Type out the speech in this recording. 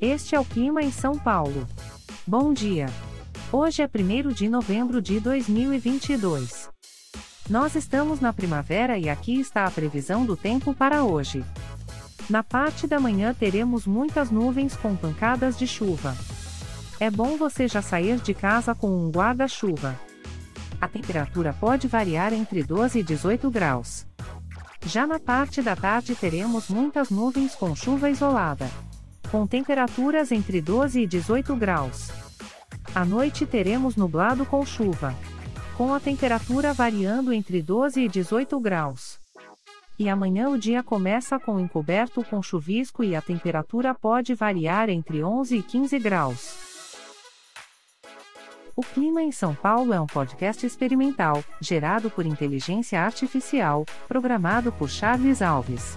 Este é o clima em São Paulo. Bom dia. Hoje é 1 de novembro de 2022. Nós estamos na primavera e aqui está a previsão do tempo para hoje. Na parte da manhã teremos muitas nuvens com pancadas de chuva. É bom você já sair de casa com um guarda-chuva. A temperatura pode variar entre 12 e 18 graus. Já na parte da tarde teremos muitas nuvens com chuva isolada com temperaturas entre 12 e 18 graus. À noite teremos nublado com chuva, com a temperatura variando entre 12 e 18 graus. E amanhã o dia começa com encoberto com chuvisco e a temperatura pode variar entre 11 e 15 graus. O Clima em São Paulo é um podcast experimental, gerado por inteligência artificial, programado por Charles Alves.